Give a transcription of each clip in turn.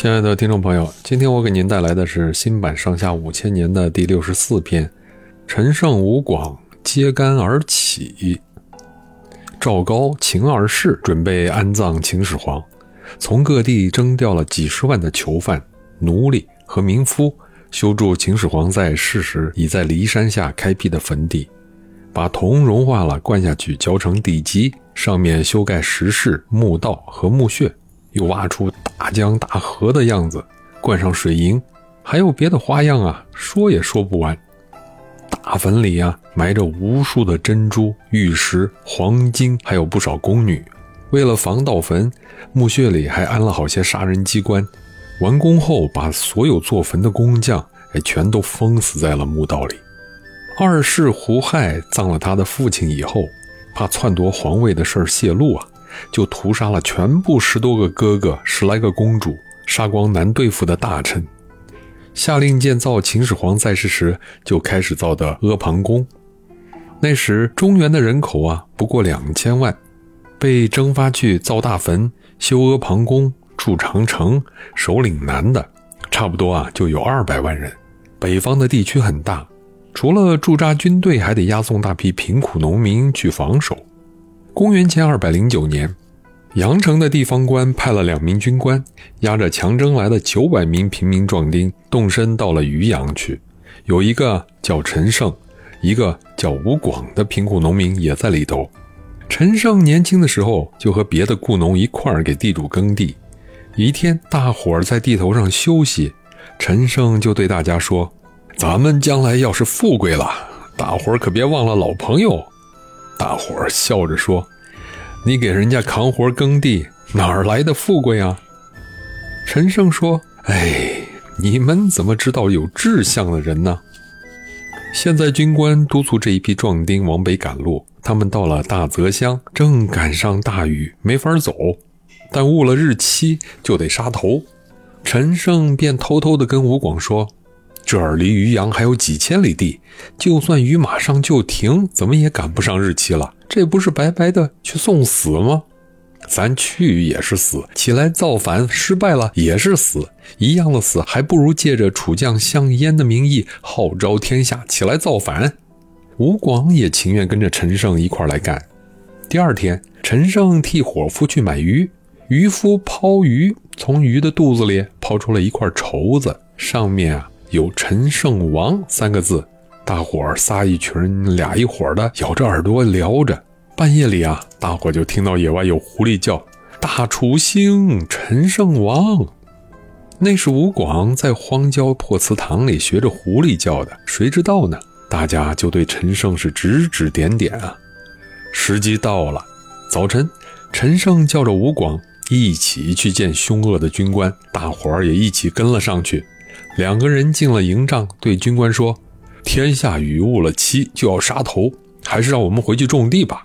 亲爱的听众朋友，今天我给您带来的是新版《上下五千年》的第六十四篇：陈胜吴广揭竿而起。赵高、秦二世准备安葬秦始皇，从各地征调了几十万的囚犯、奴隶和民夫，修筑秦始皇在世时已在骊山下开辟的坟地，把铜融化了灌下去，浇成地基，上面修盖石室、墓道和墓穴。又挖出大江大河的样子，灌上水银，还有别的花样啊，说也说不完。大坟里啊，埋着无数的珍珠、玉石、黄金，还有不少宫女。为了防盗坟，墓穴里还安了好些杀人机关。完工后，把所有做坟的工匠哎，全都封死在了墓道里。二世胡亥葬了他的父亲以后，怕篡夺皇位的事儿泄露啊。就屠杀了全部十多个哥哥、十来个公主，杀光难对付的大臣，下令建造秦始皇在世时就开始造的阿房宫。那时中原的人口啊不过两千万，被征发去造大坟、修阿房宫、筑长城、守岭南的，差不多啊就有二百万人。北方的地区很大，除了驻扎军队，还得押送大批贫苦农民去防守。公元前二百零九年，阳城的地方官派了两名军官，押着强征来的九百名平民壮丁，动身到了渔阳去。有一个叫陈胜，一个叫吴广的贫苦农民也在里头。陈胜年轻的时候就和别的雇农一块儿给地主耕地。一天，大伙儿在地头上休息，陈胜就对大家说：“咱们将来要是富贵了，大伙儿可别忘了老朋友。”大伙儿笑着说：“你给人家扛活耕地，哪儿来的富贵啊？”陈胜说：“哎，你们怎么知道有志向的人呢？”现在军官督促这一批壮丁往北赶路，他们到了大泽乡，正赶上大雨，没法走，但误了日期就得杀头。陈胜便偷偷地跟吴广说。这儿离渔阳还有几千里地，就算雨马上就停，怎么也赶不上日期了。这不是白白的去送死吗？咱去也是死，起来造反失败了也是死，一样的死，还不如借着楚将项燕的名义号召天下起来造反。吴广也情愿跟着陈胜一块来干。第二天，陈胜替伙夫去买鱼，渔夫抛鱼，从鱼的肚子里抛出了一块绸子，上面啊。有陈胜王三个字，大伙儿仨一群俩一伙的咬着耳朵聊着。半夜里啊，大伙就听到野外有狐狸叫：“大楚兴，陈胜王。”那是吴广在荒郊破祠堂里学着狐狸叫的，谁知道呢？大家就对陈胜是指指点点啊。时机到了，早晨，陈胜叫着吴广一起去见凶恶的军官，大伙儿也一起跟了上去。两个人进了营帐，对军官说：“天下雨误了期，就要杀头，还是让我们回去种地吧。”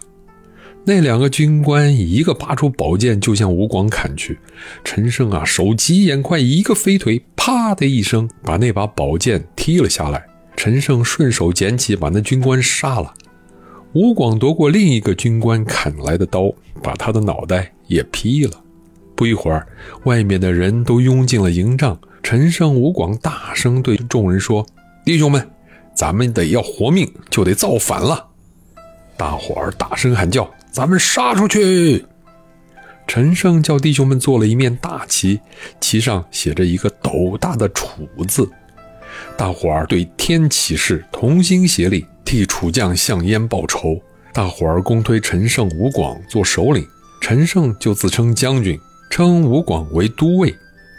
那两个军官一个拔出宝剑就向吴广砍去。陈胜啊，手疾眼快，一个飞腿，啪的一声把那把宝剑踢了下来。陈胜顺手捡起，把那军官杀了。吴广夺过另一个军官砍来的刀，把他的脑袋也劈了。不一会儿，外面的人都拥进了营帐。陈胜、吴广大声对众人说：“弟兄们，咱们得要活命，就得造反了！”大伙儿大声喊叫：“咱们杀出去！”陈胜叫弟兄们做了一面大旗，旗上写着一个斗大的“楚”字。大伙儿对天起誓，同心协力，替楚将项燕报仇。大伙儿公推陈胜、吴广做首领，陈胜就自称将军，称吴广为都尉。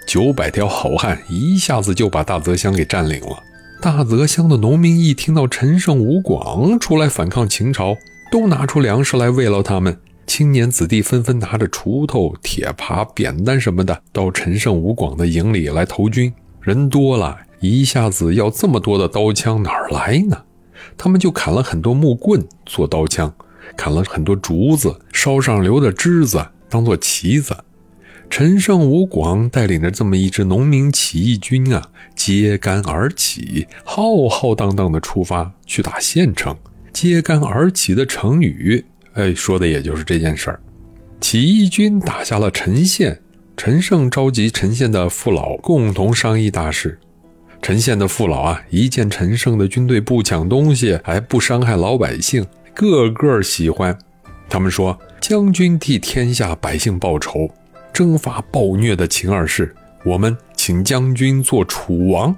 九百条好汉一下子就把大泽乡给占领了。大泽乡的农民一听到陈胜、吴广出来反抗秦朝，都拿出粮食来慰劳他们。青年子弟纷纷拿着锄头、铁耙、扁担什么的，到陈胜、吴广的营里来投军。人多了，一下子要这么多的刀枪哪儿来呢？他们就砍了很多木棍做刀枪，砍了很多竹子，烧上留的枝子当做旗子。陈胜、吴广带领着这么一支农民起义军啊，揭竿而起，浩浩荡荡地出发去打县城。揭竿而起的成语，哎，说的也就是这件事儿。起义军打下了陈县，陈胜召集陈县的父老共同商议大事。陈县的父老啊，一见陈胜的军队不抢东西，还不伤害老百姓，个个喜欢。他们说：“将军替天下百姓报仇，征伐暴虐的秦二世，我们请将军做楚王。”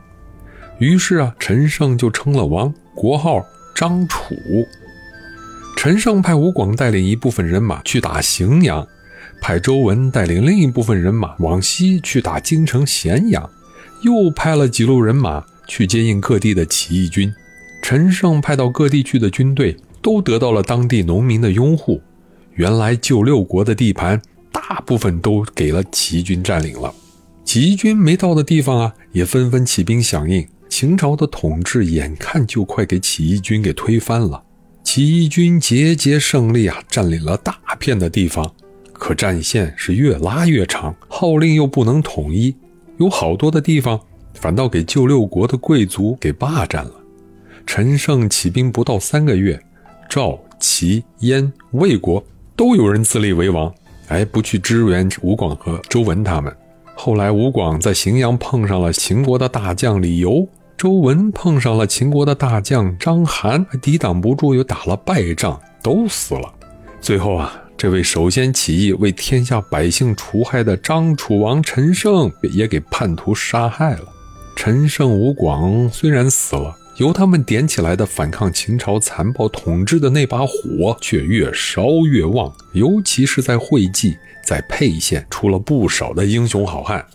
于是啊，陈胜就称了王，国号张楚。陈胜派吴广带领一部分人马去打荥阳，派周文带领另一部分人马往西去打京城咸阳。又派了几路人马去接应各地的起义军，陈胜派到各地去的军队都得到了当地农民的拥护。原来旧六国的地盘大部分都给了起义军占领了，起义军没到的地方啊，也纷纷起兵响应。秦朝的统治眼看就快给起义军给推翻了，起义军节节胜利啊，占领了大片的地方，可战线是越拉越长，号令又不能统一。有好多的地方，反倒给旧六国的贵族给霸占了。陈胜起兵不到三个月，赵、齐、燕、魏国都有人自立为王，哎，不去支援吴广和周文他们。后来吴广在荥阳碰上了秦国的大将李由，周文碰上了秦国的大将章邯，抵挡不住，又打了败仗，都死了。最后啊。这位首先起义为天下百姓除害的张楚王陈胜也给叛徒杀害了。陈胜、吴广虽然死了，由他们点起来的反抗秦朝残暴统治的那把火却越烧越旺。尤其是在会稽，在沛县出了不少的英雄好汉。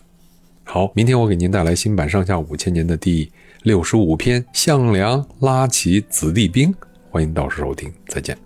好，明天我给您带来新版上下五千年的第六十五篇《项梁拉起子弟兵》，欢迎到时收听，再见。